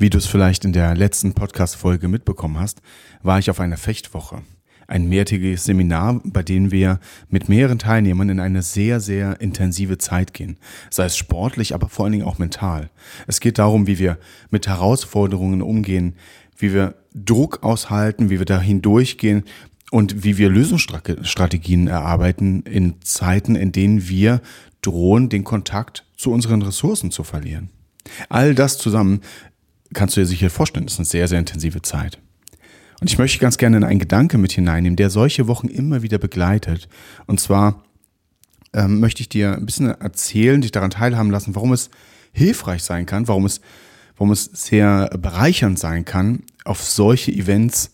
Wie du es vielleicht in der letzten Podcast-Folge mitbekommen hast, war ich auf einer Fechtwoche. Ein mehrtägiges Seminar, bei dem wir mit mehreren Teilnehmern in eine sehr, sehr intensive Zeit gehen. Sei es sportlich, aber vor allen Dingen auch mental. Es geht darum, wie wir mit Herausforderungen umgehen, wie wir Druck aushalten, wie wir da hindurchgehen und wie wir Lösungsstrategien erarbeiten in Zeiten, in denen wir drohen, den Kontakt zu unseren Ressourcen zu verlieren. All das zusammen kannst du dir sicher vorstellen, das ist eine sehr, sehr intensive Zeit. Und ich möchte ganz gerne in einen Gedanke mit hineinnehmen, der solche Wochen immer wieder begleitet. Und zwar ähm, möchte ich dir ein bisschen erzählen, dich daran teilhaben lassen, warum es hilfreich sein kann, warum es, warum es sehr bereichernd sein kann, auf solche Events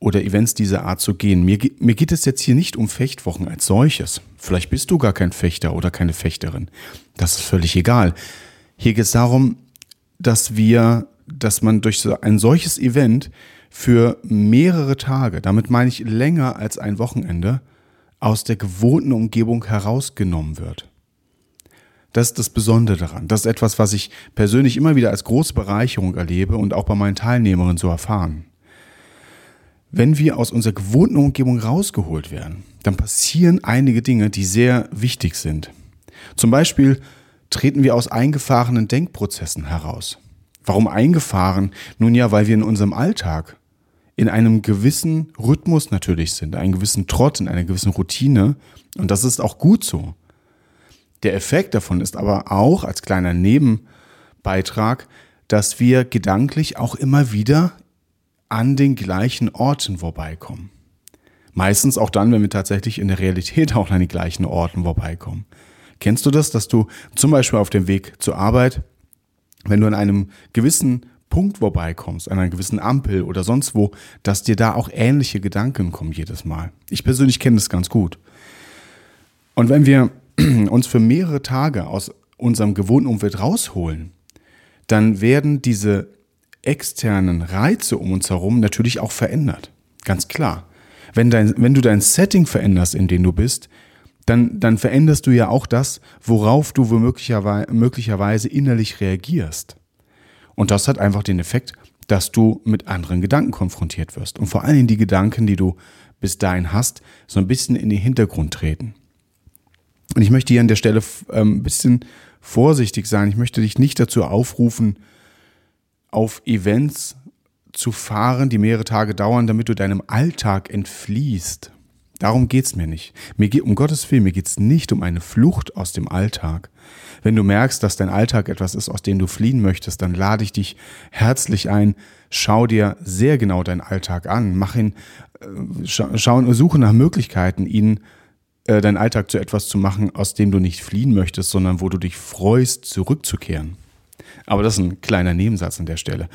oder Events dieser Art zu gehen. Mir, mir geht es jetzt hier nicht um Fechtwochen als solches. Vielleicht bist du gar kein Fechter oder keine Fechterin. Das ist völlig egal. Hier geht es darum, dass wir dass man durch so ein solches Event für mehrere Tage, damit meine ich länger als ein Wochenende, aus der gewohnten Umgebung herausgenommen wird. Das ist das Besondere daran. Das ist etwas, was ich persönlich immer wieder als große Bereicherung erlebe und auch bei meinen Teilnehmerinnen so erfahren. Wenn wir aus unserer gewohnten Umgebung rausgeholt werden, dann passieren einige Dinge, die sehr wichtig sind. Zum Beispiel treten wir aus eingefahrenen Denkprozessen heraus. Warum eingefahren? Nun ja, weil wir in unserem Alltag in einem gewissen Rhythmus natürlich sind, einen gewissen Trott, in einer gewissen Routine. Und das ist auch gut so. Der Effekt davon ist aber auch als kleiner Nebenbeitrag, dass wir gedanklich auch immer wieder an den gleichen Orten vorbeikommen. Meistens auch dann, wenn wir tatsächlich in der Realität auch an die gleichen Orten vorbeikommen. Kennst du das, dass du zum Beispiel auf dem Weg zur Arbeit wenn du an einem gewissen Punkt vorbeikommst, an einer gewissen Ampel oder sonst wo, dass dir da auch ähnliche Gedanken kommen jedes Mal. Ich persönlich kenne das ganz gut. Und wenn wir uns für mehrere Tage aus unserem gewohnten Umfeld rausholen, dann werden diese externen Reize um uns herum natürlich auch verändert. Ganz klar. Wenn, dein, wenn du dein Setting veränderst, in dem du bist, dann, dann veränderst du ja auch das, worauf du womöglicherweise möglicherweise innerlich reagierst. Und das hat einfach den Effekt, dass du mit anderen Gedanken konfrontiert wirst. Und vor allem die Gedanken, die du bis dahin hast, so ein bisschen in den Hintergrund treten. Und ich möchte hier an der Stelle ähm, ein bisschen vorsichtig sein. Ich möchte dich nicht dazu aufrufen, auf Events zu fahren, die mehrere Tage dauern, damit du deinem Alltag entfliehst. Darum geht's mir nicht. Mir geht, um Gottes Willen, mir geht's nicht um eine Flucht aus dem Alltag. Wenn du merkst, dass dein Alltag etwas ist, aus dem du fliehen möchtest, dann lade ich dich herzlich ein. Schau dir sehr genau deinen Alltag an. Mach ihn, äh, schau, suche nach Möglichkeiten, ihn äh, deinen Alltag zu etwas zu machen, aus dem du nicht fliehen möchtest, sondern wo du dich freust, zurückzukehren. Aber das ist ein kleiner Nebensatz an der Stelle.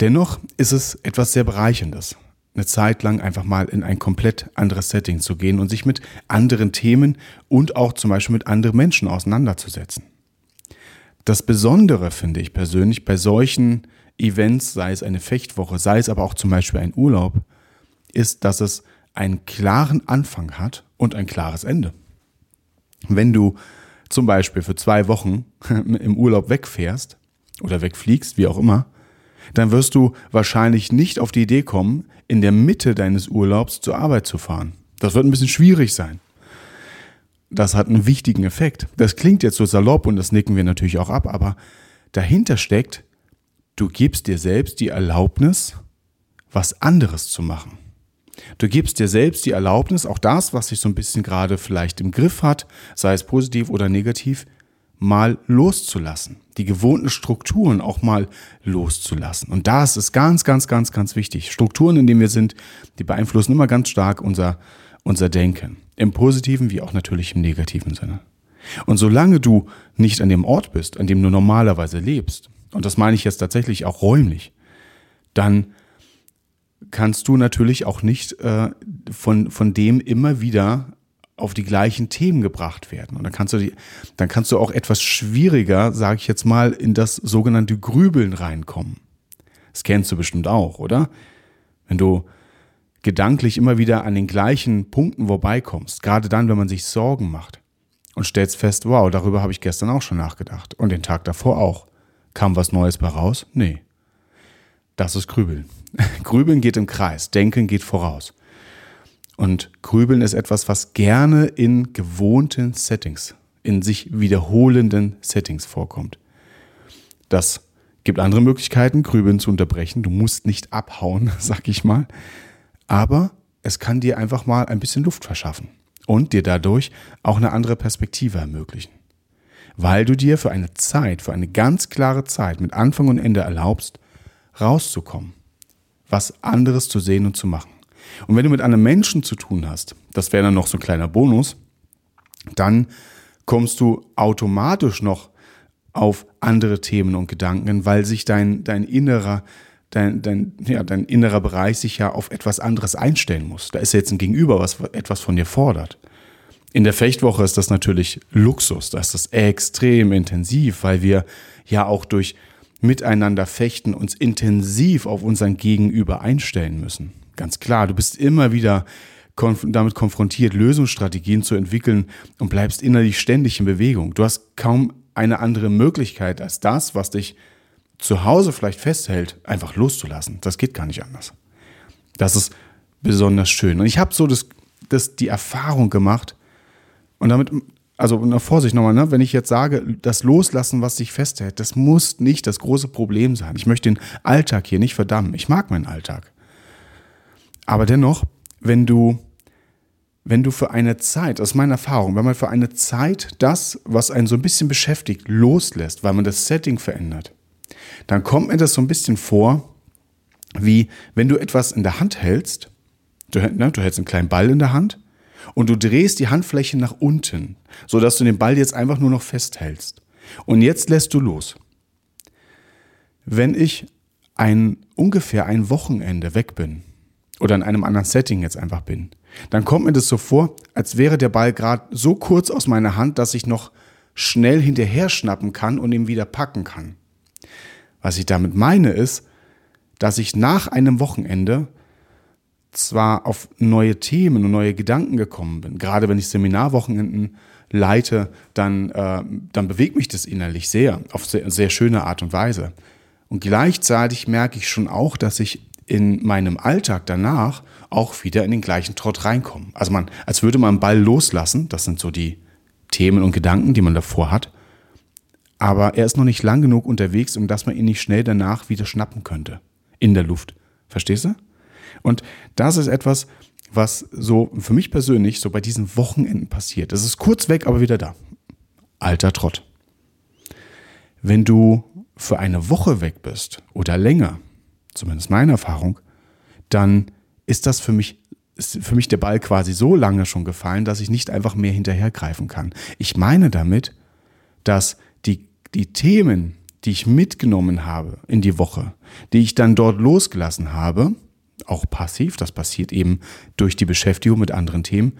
Dennoch ist es etwas sehr Bereicherndes eine Zeit lang einfach mal in ein komplett anderes Setting zu gehen und sich mit anderen Themen und auch zum Beispiel mit anderen Menschen auseinanderzusetzen. Das Besondere finde ich persönlich bei solchen Events, sei es eine Fechtwoche, sei es aber auch zum Beispiel ein Urlaub, ist, dass es einen klaren Anfang hat und ein klares Ende. Wenn du zum Beispiel für zwei Wochen im Urlaub wegfährst oder wegfliegst, wie auch immer, dann wirst du wahrscheinlich nicht auf die Idee kommen, in der Mitte deines Urlaubs zur Arbeit zu fahren. Das wird ein bisschen schwierig sein. Das hat einen wichtigen Effekt. Das klingt jetzt so salopp und das nicken wir natürlich auch ab, aber dahinter steckt, du gibst dir selbst die Erlaubnis, was anderes zu machen. Du gibst dir selbst die Erlaubnis, auch das, was sich so ein bisschen gerade vielleicht im Griff hat, sei es positiv oder negativ, mal loszulassen, die gewohnten Strukturen auch mal loszulassen. Und das ist ganz, ganz, ganz, ganz wichtig. Strukturen, in denen wir sind, die beeinflussen immer ganz stark unser, unser Denken. Im positiven wie auch natürlich im negativen Sinne. Und solange du nicht an dem Ort bist, an dem du normalerweise lebst, und das meine ich jetzt tatsächlich auch räumlich, dann kannst du natürlich auch nicht äh, von, von dem immer wieder auf die gleichen Themen gebracht werden. Und dann kannst du die, dann kannst du auch etwas schwieriger, sage ich jetzt mal, in das sogenannte Grübeln reinkommen. Das kennst du bestimmt auch, oder? Wenn du gedanklich immer wieder an den gleichen Punkten vorbeikommst, gerade dann, wenn man sich Sorgen macht und stellst fest, wow, darüber habe ich gestern auch schon nachgedacht und den Tag davor auch. Kam was Neues bei raus? Nee. Das ist Grübeln. Grübeln geht im Kreis, Denken geht voraus. Und Grübeln ist etwas, was gerne in gewohnten Settings, in sich wiederholenden Settings vorkommt. Das gibt andere Möglichkeiten, Grübeln zu unterbrechen. Du musst nicht abhauen, sag ich mal. Aber es kann dir einfach mal ein bisschen Luft verschaffen und dir dadurch auch eine andere Perspektive ermöglichen. Weil du dir für eine Zeit, für eine ganz klare Zeit mit Anfang und Ende erlaubst, rauszukommen, was anderes zu sehen und zu machen. Und wenn du mit einem Menschen zu tun hast, das wäre dann noch so ein kleiner Bonus, dann kommst du automatisch noch auf andere Themen und Gedanken, weil sich dein, dein innerer, dein, dein, ja, dein innerer Bereich sich ja auf etwas anderes einstellen muss. Da ist jetzt ein Gegenüber, was etwas von dir fordert. In der Fechtwoche ist das natürlich Luxus, da ist das extrem intensiv, weil wir ja auch durch miteinander fechten uns intensiv auf unseren Gegenüber einstellen müssen. Ganz klar, du bist immer wieder konf damit konfrontiert, Lösungsstrategien zu entwickeln und bleibst innerlich ständig in Bewegung. Du hast kaum eine andere Möglichkeit als das, was dich zu Hause vielleicht festhält, einfach loszulassen. Das geht gar nicht anders. Das ist besonders schön. Und ich habe so das, das, die Erfahrung gemacht und damit, also eine Vorsicht nochmal, ne? wenn ich jetzt sage, das Loslassen, was dich festhält, das muss nicht das große Problem sein. Ich möchte den Alltag hier nicht verdammen. Ich mag meinen Alltag. Aber dennoch, wenn du, wenn du für eine Zeit, aus meiner Erfahrung, wenn man für eine Zeit das, was einen so ein bisschen beschäftigt, loslässt, weil man das Setting verändert, dann kommt mir das so ein bisschen vor, wie wenn du etwas in der Hand hältst, du, ne, du hältst einen kleinen Ball in der Hand und du drehst die Handfläche nach unten, sodass du den Ball jetzt einfach nur noch festhältst. Und jetzt lässt du los. Wenn ich ein ungefähr ein Wochenende weg bin, oder in einem anderen Setting jetzt einfach bin, dann kommt mir das so vor, als wäre der Ball gerade so kurz aus meiner Hand, dass ich noch schnell hinterher schnappen kann und ihn wieder packen kann. Was ich damit meine ist, dass ich nach einem Wochenende zwar auf neue Themen und neue Gedanken gekommen bin. Gerade wenn ich Seminarwochenenden leite, dann, äh, dann bewegt mich das innerlich sehr, auf sehr, sehr schöne Art und Weise. Und gleichzeitig merke ich schon auch, dass ich in meinem Alltag danach auch wieder in den gleichen Trott reinkommen. Also man, als würde man einen Ball loslassen, das sind so die Themen und Gedanken, die man davor hat. Aber er ist noch nicht lang genug unterwegs, um dass man ihn nicht schnell danach wieder schnappen könnte. In der Luft. Verstehst du? Und das ist etwas, was so für mich persönlich so bei diesen Wochenenden passiert. Es ist kurz weg, aber wieder da. Alter Trott. Wenn du für eine Woche weg bist oder länger, zumindest meine Erfahrung, dann ist das für mich ist für mich der Ball quasi so lange schon gefallen, dass ich nicht einfach mehr hinterhergreifen kann. Ich meine damit, dass die, die Themen, die ich mitgenommen habe in die Woche, die ich dann dort losgelassen habe, auch passiv, das passiert eben durch die Beschäftigung mit anderen Themen,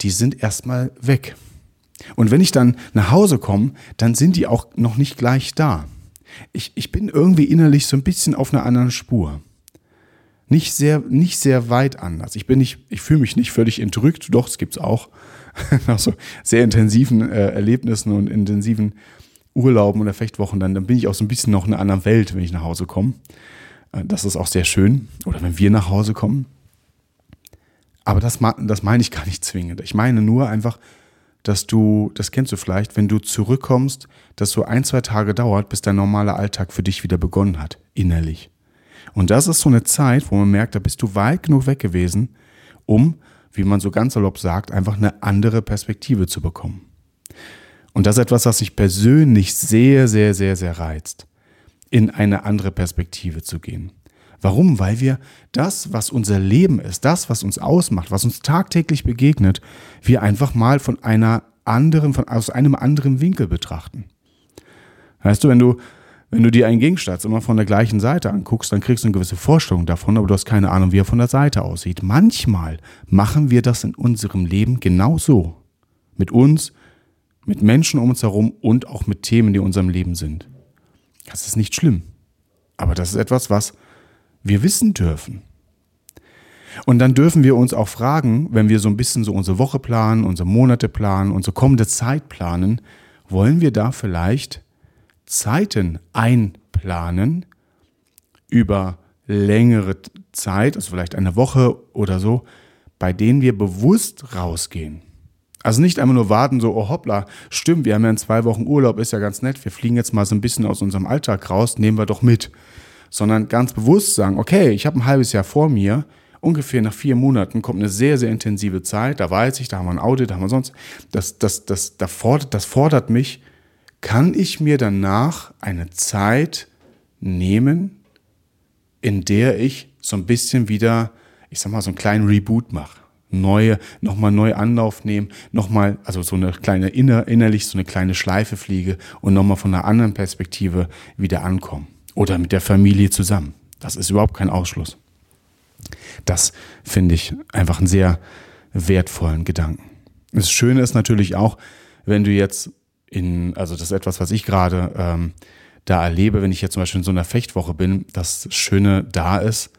die sind erstmal weg. Und wenn ich dann nach Hause komme, dann sind die auch noch nicht gleich da ich, ich bin irgendwie innerlich so ein bisschen auf einer anderen Spur. Nicht sehr, nicht sehr weit anders. Ich bin nicht, ich fühle mich nicht völlig entrückt, doch, es gibt's auch. Nach so sehr intensiven äh, Erlebnissen und intensiven Urlauben oder Fechtwochen, dann, dann bin ich auch so ein bisschen noch in einer anderen Welt, wenn ich nach Hause komme. Äh, das ist auch sehr schön. Oder wenn wir nach Hause kommen. Aber das, das meine ich gar nicht zwingend. Ich meine nur einfach, dass du, das kennst du vielleicht, wenn du zurückkommst, dass so ein, zwei Tage dauert, bis dein normaler Alltag für dich wieder begonnen hat, innerlich. Und das ist so eine Zeit, wo man merkt, da bist du weit genug weg gewesen, um, wie man so ganz salopp sagt, einfach eine andere Perspektive zu bekommen. Und das ist etwas, was mich persönlich sehr, sehr, sehr, sehr reizt, in eine andere Perspektive zu gehen. Warum? Weil wir das, was unser Leben ist, das, was uns ausmacht, was uns tagtäglich begegnet, wir einfach mal von einer anderen, von, aus einem anderen Winkel betrachten. Weißt du, wenn du, Wenn du dir einen Gegenstand immer von der gleichen Seite anguckst, dann kriegst du eine gewisse Vorstellung davon, aber du hast keine Ahnung, wie er von der Seite aussieht. Manchmal machen wir das in unserem Leben genauso. Mit uns, mit Menschen um uns herum und auch mit Themen, die in unserem Leben sind. Das ist nicht schlimm. Aber das ist etwas, was wir wissen dürfen. Und dann dürfen wir uns auch fragen, wenn wir so ein bisschen so unsere Woche planen, unsere Monate planen, unsere kommende Zeit planen, wollen wir da vielleicht Zeiten einplanen über längere Zeit, also vielleicht eine Woche oder so, bei denen wir bewusst rausgehen. Also nicht einfach nur warten, so, oh hoppla, stimmt, wir haben ja in zwei Wochen Urlaub, ist ja ganz nett, wir fliegen jetzt mal so ein bisschen aus unserem Alltag raus, nehmen wir doch mit. Sondern ganz bewusst sagen, okay, ich habe ein halbes Jahr vor mir, ungefähr nach vier Monaten kommt eine sehr, sehr intensive Zeit, da weiß ich, da haben wir ein Audit, da haben wir sonst, das, das, das, das, fordert, das fordert mich, kann ich mir danach eine Zeit nehmen, in der ich so ein bisschen wieder, ich sag mal, so einen kleinen Reboot mache. Neue, nochmal neu Anlauf nehmen, nochmal, also so eine kleine inner, innerlich so eine kleine Schleife fliege und nochmal von einer anderen Perspektive wieder ankommen. Oder mit der Familie zusammen. Das ist überhaupt kein Ausschluss. Das finde ich einfach einen sehr wertvollen Gedanken. Das Schöne ist natürlich auch, wenn du jetzt in, also das ist etwas, was ich gerade ähm, da erlebe, wenn ich jetzt zum Beispiel in so einer Fechtwoche bin, das Schöne da ist,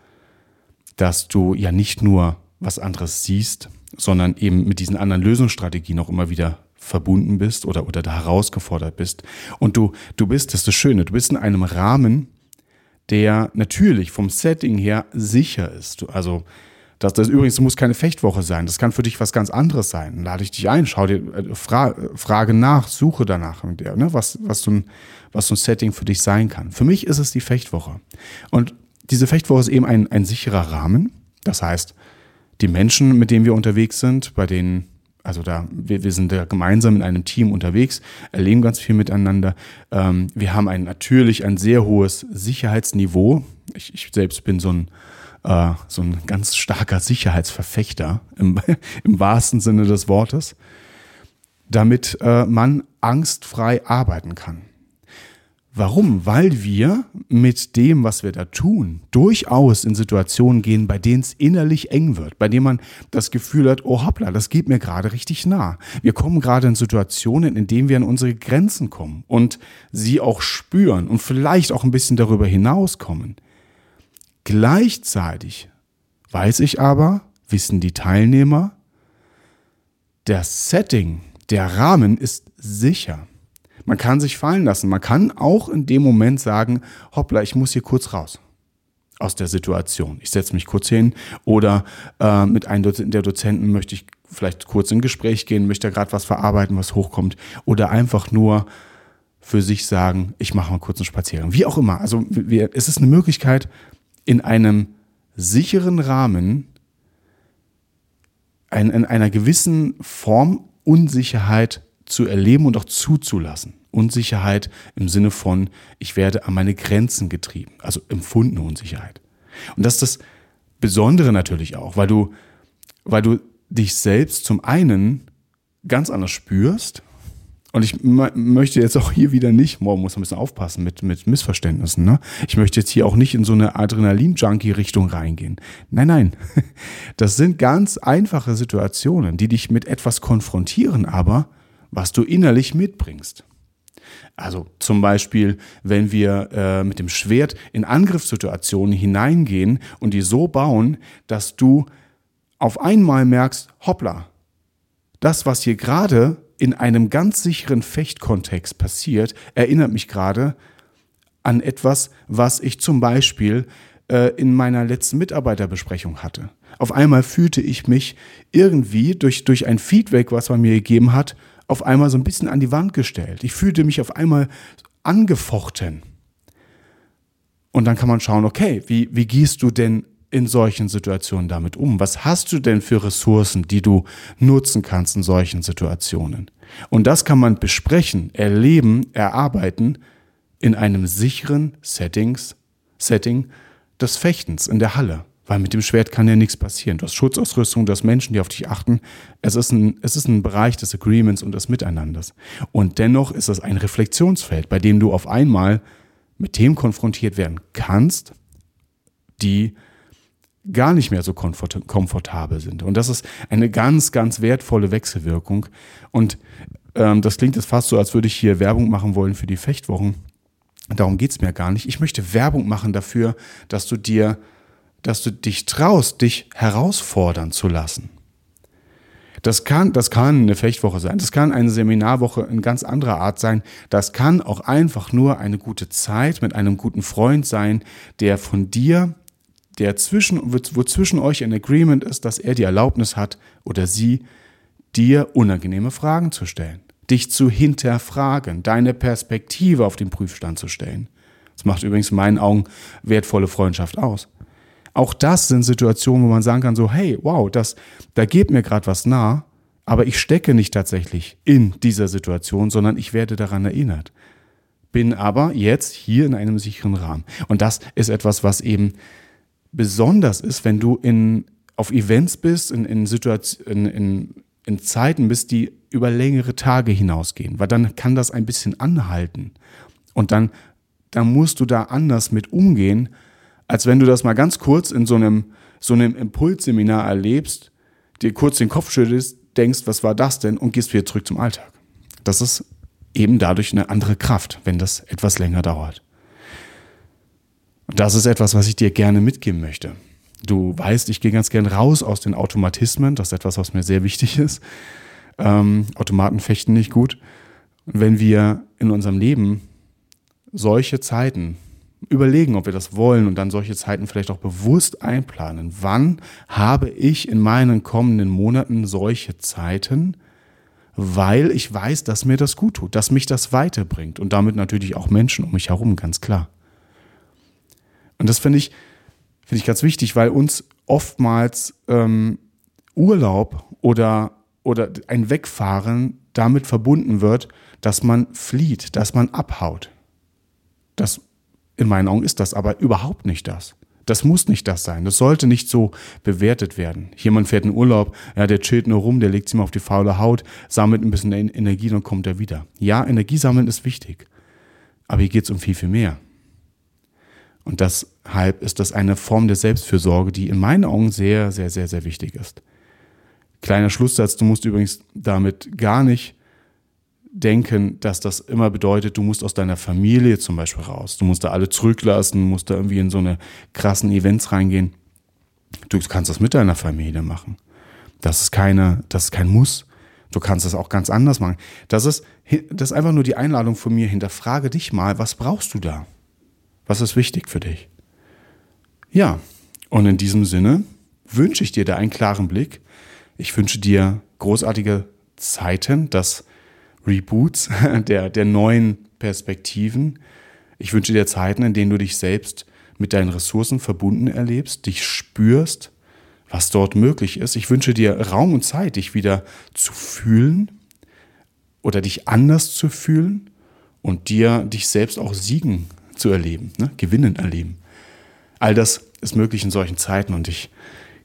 dass du ja nicht nur was anderes siehst, sondern eben mit diesen anderen Lösungsstrategien auch immer wieder verbunden bist oder, oder da herausgefordert bist. Und du, du bist, das ist das Schöne, du bist in einem Rahmen, der natürlich vom Setting her sicher ist. Also das, das übrigens muss keine Fechtwoche sein. Das kann für dich was ganz anderes sein. Lade ich dich ein, schau dir, äh, fra frage nach, suche danach, ne, was, was, so ein, was so ein Setting für dich sein kann. Für mich ist es die Fechtwoche. Und diese Fechtwoche ist eben ein, ein sicherer Rahmen. Das heißt, die Menschen, mit denen wir unterwegs sind, bei denen, also da, wir, wir sind da gemeinsam in einem Team unterwegs, erleben ganz viel miteinander. Ähm, wir haben ein natürlich ein sehr hohes Sicherheitsniveau. Ich, ich selbst bin so ein äh, so ein ganz starker Sicherheitsverfechter im, im wahrsten Sinne des Wortes, damit äh, man angstfrei arbeiten kann. Warum? Weil wir mit dem, was wir da tun, durchaus in Situationen gehen, bei denen es innerlich eng wird, bei denen man das Gefühl hat, oh hoppla, das geht mir gerade richtig nah. Wir kommen gerade in Situationen, in denen wir an unsere Grenzen kommen und sie auch spüren und vielleicht auch ein bisschen darüber hinauskommen. Gleichzeitig weiß ich aber, wissen die Teilnehmer, der Setting, der Rahmen ist sicher. Man kann sich fallen lassen. Man kann auch in dem Moment sagen, hoppla, ich muss hier kurz raus aus der Situation. Ich setze mich kurz hin oder äh, mit einem der Dozenten möchte ich vielleicht kurz in Gespräch gehen, möchte gerade was verarbeiten, was hochkommt oder einfach nur für sich sagen, ich mache mal kurz einen Spaziergang. Wie auch immer. Also wir, es ist eine Möglichkeit, in einem sicheren Rahmen ein, in einer gewissen Form Unsicherheit zu erleben und auch zuzulassen. Unsicherheit im Sinne von, ich werde an meine Grenzen getrieben, also empfundene Unsicherheit. Und das ist das Besondere natürlich auch, weil du, weil du dich selbst zum einen ganz anders spürst, und ich möchte jetzt auch hier wieder nicht, morgen muss man ein bisschen aufpassen mit, mit Missverständnissen. Ne? Ich möchte jetzt hier auch nicht in so eine Adrenalin-Junkie-Richtung reingehen. Nein, nein. Das sind ganz einfache Situationen, die dich mit etwas konfrontieren, aber was du innerlich mitbringst. Also zum Beispiel, wenn wir äh, mit dem Schwert in Angriffssituationen hineingehen und die so bauen, dass du auf einmal merkst, hoppla, das, was hier gerade in einem ganz sicheren Fechtkontext passiert, erinnert mich gerade an etwas, was ich zum Beispiel äh, in meiner letzten Mitarbeiterbesprechung hatte. Auf einmal fühlte ich mich irgendwie durch, durch ein Feedback, was man mir gegeben hat, auf einmal so ein bisschen an die Wand gestellt. Ich fühlte mich auf einmal angefochten. Und dann kann man schauen, okay, wie, wie gehst du denn in solchen Situationen damit um? Was hast du denn für Ressourcen, die du nutzen kannst in solchen Situationen? Und das kann man besprechen, erleben, erarbeiten in einem sicheren Settings, Setting des Fechtens in der Halle. Weil mit dem Schwert kann ja nichts passieren. Du hast Schutzausrüstung, du hast Menschen, die auf dich achten. Es ist ein, es ist ein Bereich des Agreements und des Miteinanders. Und dennoch ist es ein Reflexionsfeld, bei dem du auf einmal mit Themen konfrontiert werden kannst, die gar nicht mehr so komfort komfortabel sind. Und das ist eine ganz, ganz wertvolle Wechselwirkung. Und ähm, das klingt jetzt fast so, als würde ich hier Werbung machen wollen für die Fechtwochen. Darum geht's mir gar nicht. Ich möchte Werbung machen dafür, dass du dir, dass du dich traust, dich herausfordern zu lassen. Das kann, das kann eine Fechtwoche sein, das kann eine Seminarwoche in ganz anderer Art sein, das kann auch einfach nur eine gute Zeit mit einem guten Freund sein, der von dir der zwischen, wo zwischen euch ein Agreement ist, dass er die Erlaubnis hat oder sie, dir unangenehme Fragen zu stellen, dich zu hinterfragen, deine Perspektive auf den Prüfstand zu stellen. Das macht übrigens in meinen Augen wertvolle Freundschaft aus. Auch das sind Situationen, wo man sagen kann, so, hey, wow, das, da geht mir gerade was nah, aber ich stecke nicht tatsächlich in dieser Situation, sondern ich werde daran erinnert. Bin aber jetzt hier in einem sicheren Rahmen. Und das ist etwas, was eben besonders ist, wenn du in, auf Events bist, in, in, in, in, in Zeiten bist, die über längere Tage hinausgehen, weil dann kann das ein bisschen anhalten. Und dann, dann musst du da anders mit umgehen, als wenn du das mal ganz kurz in so einem, so einem Impulsseminar erlebst, dir kurz den Kopf schüttelst, denkst, was war das denn und gehst wieder zurück zum Alltag. Das ist eben dadurch eine andere Kraft, wenn das etwas länger dauert. Das ist etwas, was ich dir gerne mitgeben möchte. Du weißt, ich gehe ganz gern raus aus den Automatismen. Das ist etwas, was mir sehr wichtig ist. Ähm, Automaten fechten nicht gut. Und wenn wir in unserem Leben solche Zeiten überlegen, ob wir das wollen und dann solche Zeiten vielleicht auch bewusst einplanen, wann habe ich in meinen kommenden Monaten solche Zeiten, weil ich weiß, dass mir das gut tut, dass mich das weiterbringt und damit natürlich auch Menschen um mich herum, ganz klar. Und das finde ich, finde ich ganz wichtig, weil uns oftmals ähm, Urlaub oder, oder ein Wegfahren damit verbunden wird, dass man flieht, dass man abhaut. Das, in meinen Augen ist das aber überhaupt nicht das. Das muss nicht das sein. Das sollte nicht so bewertet werden. Jemand fährt in Urlaub, ja, der chillt nur rum, der legt sich mal auf die faule Haut, sammelt ein bisschen Energie, dann kommt er wieder. Ja, Energie sammeln ist wichtig. Aber hier geht es um viel, viel mehr. Und deshalb ist das eine Form der Selbstfürsorge, die in meinen Augen sehr, sehr, sehr, sehr wichtig ist. Kleiner Schlusssatz, du musst übrigens damit gar nicht denken, dass das immer bedeutet, du musst aus deiner Familie zum Beispiel raus. Du musst da alle zurücklassen, musst da irgendwie in so eine krassen Events reingehen. Du kannst das mit deiner Familie machen. Das ist keine, das ist kein Muss. Du kannst es auch ganz anders machen. Das ist, das ist einfach nur die Einladung von mir. Hinterfrage dich mal, was brauchst du da? Was ist wichtig für dich? Ja, und in diesem Sinne wünsche ich dir da einen klaren Blick. Ich wünsche dir großartige Zeiten, das Reboots der, der neuen Perspektiven. Ich wünsche dir Zeiten, in denen du dich selbst mit deinen Ressourcen verbunden erlebst, dich spürst, was dort möglich ist. Ich wünsche dir Raum und Zeit, dich wieder zu fühlen oder dich anders zu fühlen und dir dich selbst auch siegen zu erleben, ne? Gewinnen erleben. All das ist möglich in solchen Zeiten und ich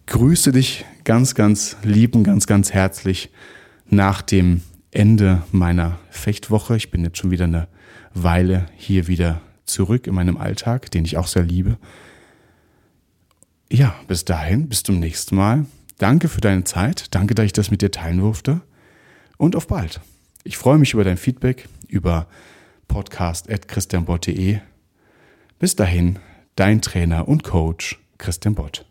grüße dich ganz, ganz lieben, ganz, ganz herzlich nach dem Ende meiner Fechtwoche. Ich bin jetzt schon wieder eine Weile hier wieder zurück in meinem Alltag, den ich auch sehr liebe. Ja, bis dahin, bis zum nächsten Mal. Danke für deine Zeit. Danke, dass ich das mit dir teilen durfte. Und auf bald. Ich freue mich über dein Feedback über podcast.christianbott.de bis dahin, dein Trainer und Coach Christian Bott.